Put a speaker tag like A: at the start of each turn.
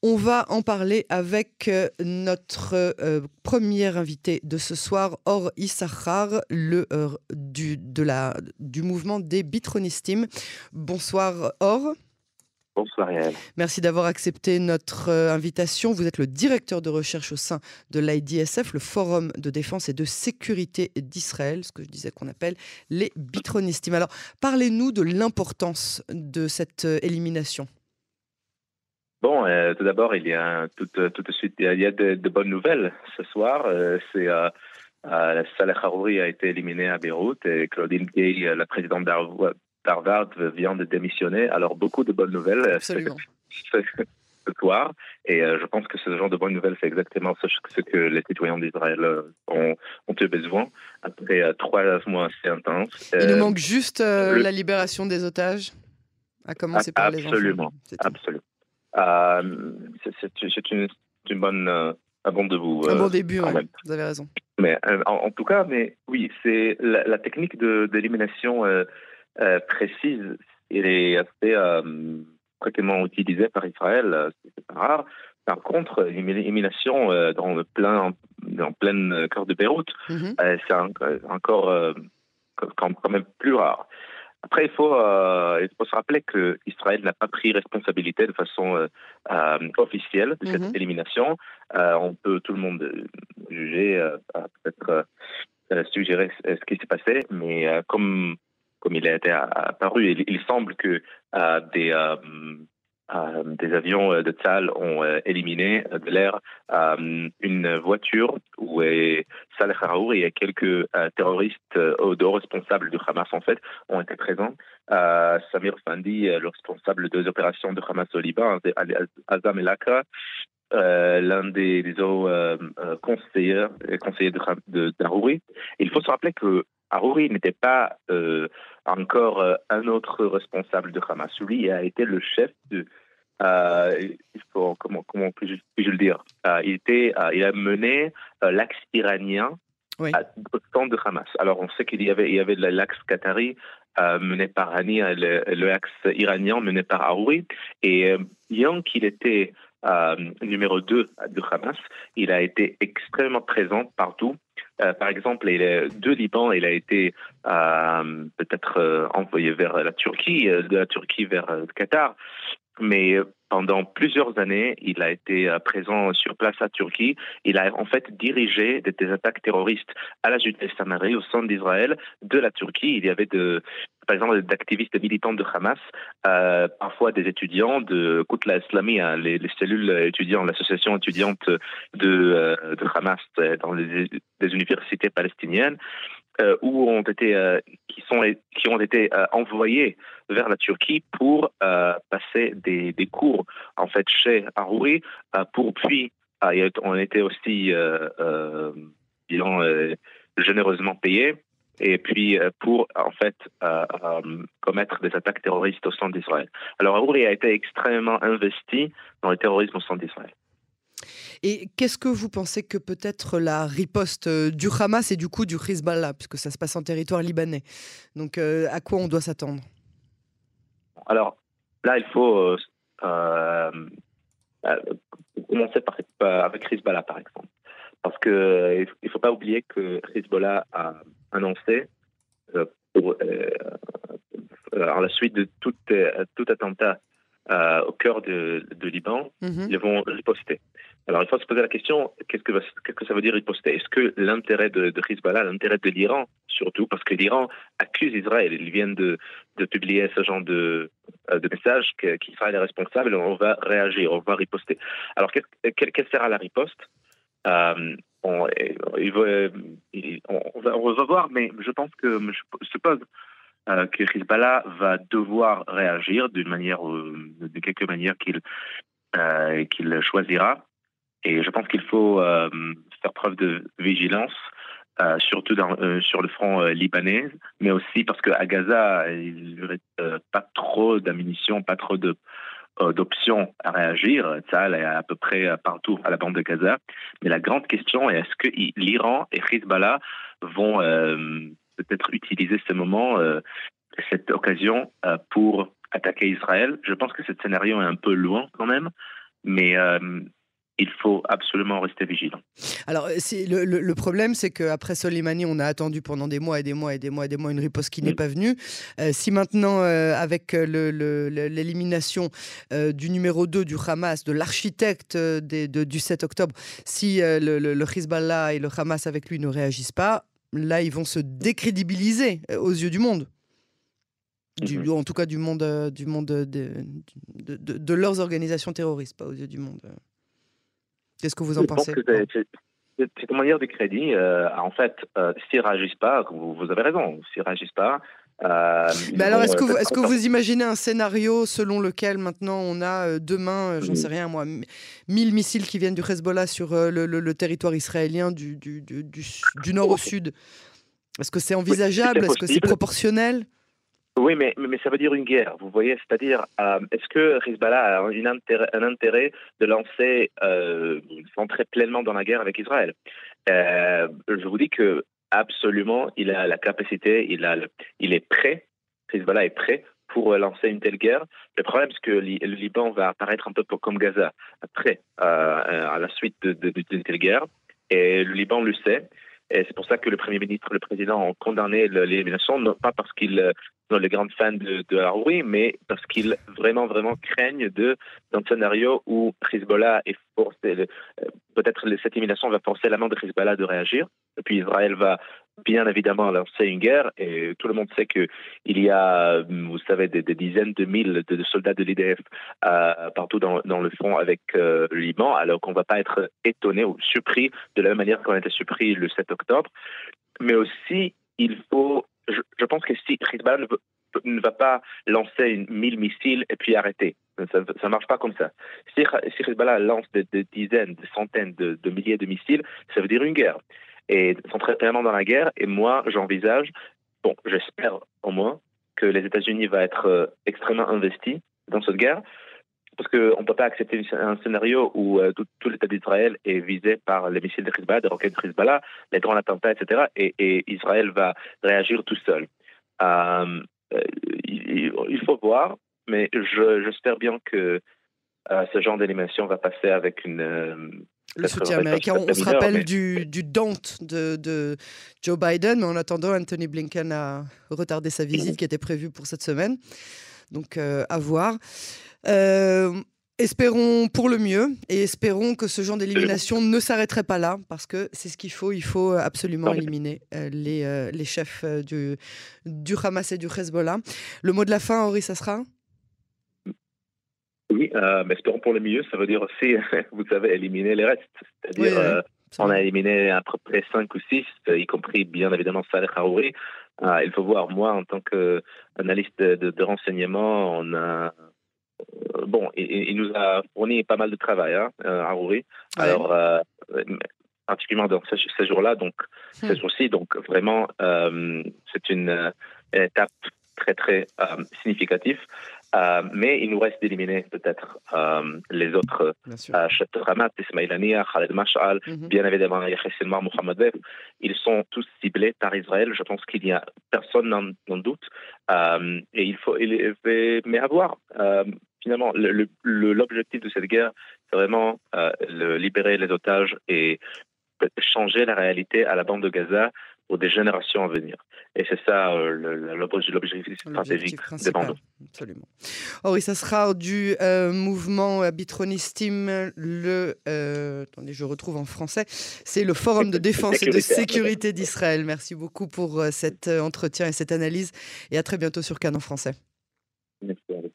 A: On va en parler avec euh, notre euh, premier invité de ce soir, Or Issachar, le, euh, du, de la, du mouvement des Bitronistim. Bonsoir Or.
B: Bonsoir Yael.
A: Merci d'avoir accepté notre invitation. Vous êtes le directeur de recherche au sein de l'IDSF, le Forum de défense et de sécurité d'Israël, ce que je disais qu'on appelle les Bitronistim. Alors, parlez-nous de l'importance de cette élimination.
B: Bon, euh, tout d'abord, il y a tout, tout de suite, il y a de, de bonnes nouvelles ce soir. Euh, c'est euh, euh, Saleh Harouri a été éliminé à Beyrouth et Claudine Gay, la présidente d'Harvard, vient de démissionner. Alors beaucoup de bonnes nouvelles
A: Absolument.
B: ce, soir. Et euh, je pense que ce genre de bonnes nouvelles, c'est exactement ce, ce, que les citoyens d'Israël ont, ont eu besoin après euh, trois mois assez intenses.
A: Il nous manque juste le... la libération des otages, à commencer par
B: absolument,
A: les enfants.
B: Absolument. Euh, c'est une, une, bonne, euh, un bon debout.
A: Un bon début, ouais, vous avez raison.
B: Mais euh, en, en, tout cas, mais oui, c'est la, la, technique d'élimination précise. Elle est assez fréquemment utilisée par Israël, c'est pas rare. Par contre, l'élimination dans le plein, cœur de Beyrouth, mm -hmm. c'est encore quand même plus rare. Après, il faut, euh, il faut se rappeler que Israël n'a pas pris responsabilité de façon euh, euh, officielle de cette mm -hmm. élimination. on peut tout le monde juger, peut-être suggérer ce qui s'est passé, mais comme comme il a été apparu, il, il semble que des euh, des avions de Tzal ont euh, éliminé de l'air euh, une voiture où Saleh Harouri et quelques terroristes de responsables du Hamas en fait ont été présents. Samir Fandi, le responsable des opérations de Hamas au Liban, Azam El Akra, euh, l'un des, des euh, conseillers, conseillers de, de. Il faut se rappeler que Harouri n'était pas euh, encore euh, un autre responsable de Hamas. Lui a été le chef de. Euh, comment, comment puis-je, puis le dire il, était, il a mené l'axe iranien
A: oui.
B: au temps de Hamas. Alors on sait qu'il y avait, il y avait l'axe qatari mené par Hani, le, le axe iranien mené par Harouri. Et bien qu'il était numéro 2 de Hamas. Il a été extrêmement présent partout. Euh, par exemple, il est de Liban, il a été euh, peut-être envoyé vers la Turquie, de la Turquie vers le Qatar. Mais pendant plusieurs années, il a été présent sur place à Turquie. Il a en fait dirigé des, attaques terroristes à la Judée-Samarie, au centre d'Israël, de la Turquie. Il y avait par exemple d'activistes militants de Hamas, euh, parfois des étudiants de Koutla Islami, les, les, cellules étudiantes, l'association étudiante de, euh, de Hamas dans les, les universités palestiniennes, euh, où ont été, qui, sont, qui ont été envoyés vers la Turquie pour passer des, des, cours en fait chez Harouri, pour puis on était aussi disons, généreusement payés et puis pour en fait euh, euh, commettre des attaques terroristes au centre d'Israël. Alors Harouri a été extrêmement investi dans le terrorisme au centre d'Israël.
A: Et qu'est-ce que vous pensez que peut être la riposte du Hamas et du coup du Hezbollah, puisque ça se passe en territoire libanais? Donc euh, à quoi on doit s'attendre?
B: Alors là, il faut euh, commencer par, avec Hezbollah, par exemple. Parce qu'il ne faut pas oublier que Hezbollah a annoncé euh, euh, à la suite de euh, tout attentat au cœur de, de Liban, -hmm. ils vont riposter. Alors il faut se poser la question qu'est-ce que, qu que, ça veut dire riposter Est-ce que l'intérêt de, de Hezbollah, l'intérêt de l'Iran surtout, parce que l'Iran accuse Israël, ils viennent de, de publier ce genre de, de message qu'Israël est responsable, on va réagir, on va riposter. Alors quelle, quelle sera la riposte? Euh, on, va, on, va, voir, mais je pense que je suppose euh, que Hezbollah va devoir réagir d'une manière, euh, de quelque manière qu'il euh, qu'il choisira. Et je pense qu'il faut faire preuve de vigilance, surtout sur le front libanais, mais aussi parce qu'à Gaza, il n'y aurait pas trop d'ammunition, pas trop d'options à réagir. Ça est à peu près partout à la bande de Gaza. Mais la grande question est est-ce que l'Iran et Hezbollah vont euh, peut-être utiliser ce moment, euh, cette occasion euh, pour attaquer Israël Je pense que ce scénario est un peu loin quand même. Mais il faut absolument rester vigilant.
A: Alors, euh, le, le, problème, c'est qu'après Soleimani, on a attendu pendant des mois et des mois et des mois et des mois une riposte qui n'est pas venue. Euh, si maintenant, euh, avec l'élimination du numéro 2 du Hamas, de l'architecte du 7 octobre, si le, le, Hezbollah et le Hamas avec lui ne réagissent pas, là, ils vont se décrédibiliser aux yeux du monde. Du, mhm. En tout cas, du monde, du monde de, de, de, leurs organisations terroristes, pas aux yeux du monde. Qu'est-ce que vous en pensez
B: c'est une manière de crédit. Euh, en fait, euh, s'ils ne réagissent pas, vous, vous, avez raison, s'ils ne réagissent pas.
A: Euh, Mais alors, est-ce que, vous, est que vous imaginez un scénario selon lequel maintenant on a demain, j'en sais rien moi, 1000 missiles qui viennent du Hezbollah sur le, territoire israélien du, du, du, du, nord au sud? Est-ce que c'est envisageable? Est-ce que c'est proportionnel?
B: Oui, mais, mais ça veut dire une guerre, vous voyez? C'est-à-dire, euh, est-ce que Hezbollah a un intérêt, un intérêt de lancer, euh, d'entrer pleinement dans la guerre avec Israël? Euh, Je vous dis que absolument, il a la capacité, il, a il est prêt, Hezbollah est prêt pour lancer une telle guerre. Le problème, c'est que le Liban va apparaître un peu comme Gaza après, à la suite d'une telle guerre. Et le Liban le sait. Et c'est pour ça que le Premier ministre le Président ont condamné l'élimination, non pas parce qu'ils sont les grands fans de, de Haroui, mais parce qu'ils vraiment, vraiment craignent de, dans un scénario où Hezbollah est forcé, euh, peut-être cette élimination va forcer la main de Hezbollah de réagir, et puis Israël va bien évidemment lancer une guerre, et tout le monde sait qu'il y a, vous savez, des, dizaines de mille de, soldats de l'IDF euh, partout dans, le front avec euh, le Liban, alors qu'on ne va pas être étonné ou surpris de la même manière qu'on a été surpris le 7 octobre. Mais aussi, il faut je, pense que si Hezbollah ne, va pas lancer 1000 missiles et puis arrêter, ça ne marche pas comme ça. Si, Hezbollah lance des, dizaines, des centaines de, milliers de missiles, ça veut dire une guerre. Et s'entrer tellement dans la guerre, et moi, j'envisage, bon, j'espère au moins, que les États-Unis vont être euh, extrêmement investis dans cette guerre, parce qu'on ne peut pas accepter un scénario où euh, tout, l'État d'Israël est visé par les missiles de Hezbollah, des roquettes de Hezbollah, les grands attentats, etc. Et, Israël va réagir tout seul. Euh, euh, il, faut voir, mais j'espère bien que ce genre d'animation va passer avec une...
A: le soutien américain. On, se rappelle du, du Dante de, de, Joe Biden, mais en attendant, Anthony Blinken a retardé sa visite qui était prévue pour cette semaine. Donc, à voir. Euh, espérons pour le mieux et espérons que ce genre d'élimination ne s'arrêterait pas là parce que c'est ce qu'il faut. Il faut absolument éliminer euh, les, euh, les, chefs du, du Hamas et du Hezbollah. Le mot de la fin, Henri, ça sera?
B: Oui, mais espérons pour le mieux. Ça veut dire aussi, vous savez, éliminer les restes. C'est-à-dire, on a éliminé à peu près 5 ou 6, y compris bien évidemment Saleh Harouri. il faut voir, moi, en tant qu'analyste de, de renseignement, on a euh, bon, il, nous a fourni pas mal de travail, hein, euh, à Alors, euh, particulièrement dans ces, jours-là, donc hmm. ces jours-ci, donc vraiment, c'est une, étape très très significative. Mais il nous reste d'éliminer peut-être les autres euh, Ramat, Ismail Ania, Khaled Mash'al, mhm. bien évidemment Yahya Mohamed Ils sont tous ciblés par Israël. Je pense qu'il n'y a personne n'en doute. et il faut, mais à voir finalement, l'objectif de cette guerre, c'est vraiment euh, libérer les otages et changer la réalité à la bande de Gaza des générations à venir. Et c'est ça euh, l'objectif stratégique des bandes.
A: Absolument. Oh oui, ça sera du euh, mouvement Bitronistim, le. attendez, je retrouve en français. C'est le Forum de défense et de sécurité d'Israël. Merci beaucoup pour cet entretien et cette analyse. Et à très bientôt sur Canon français.
B: Merci.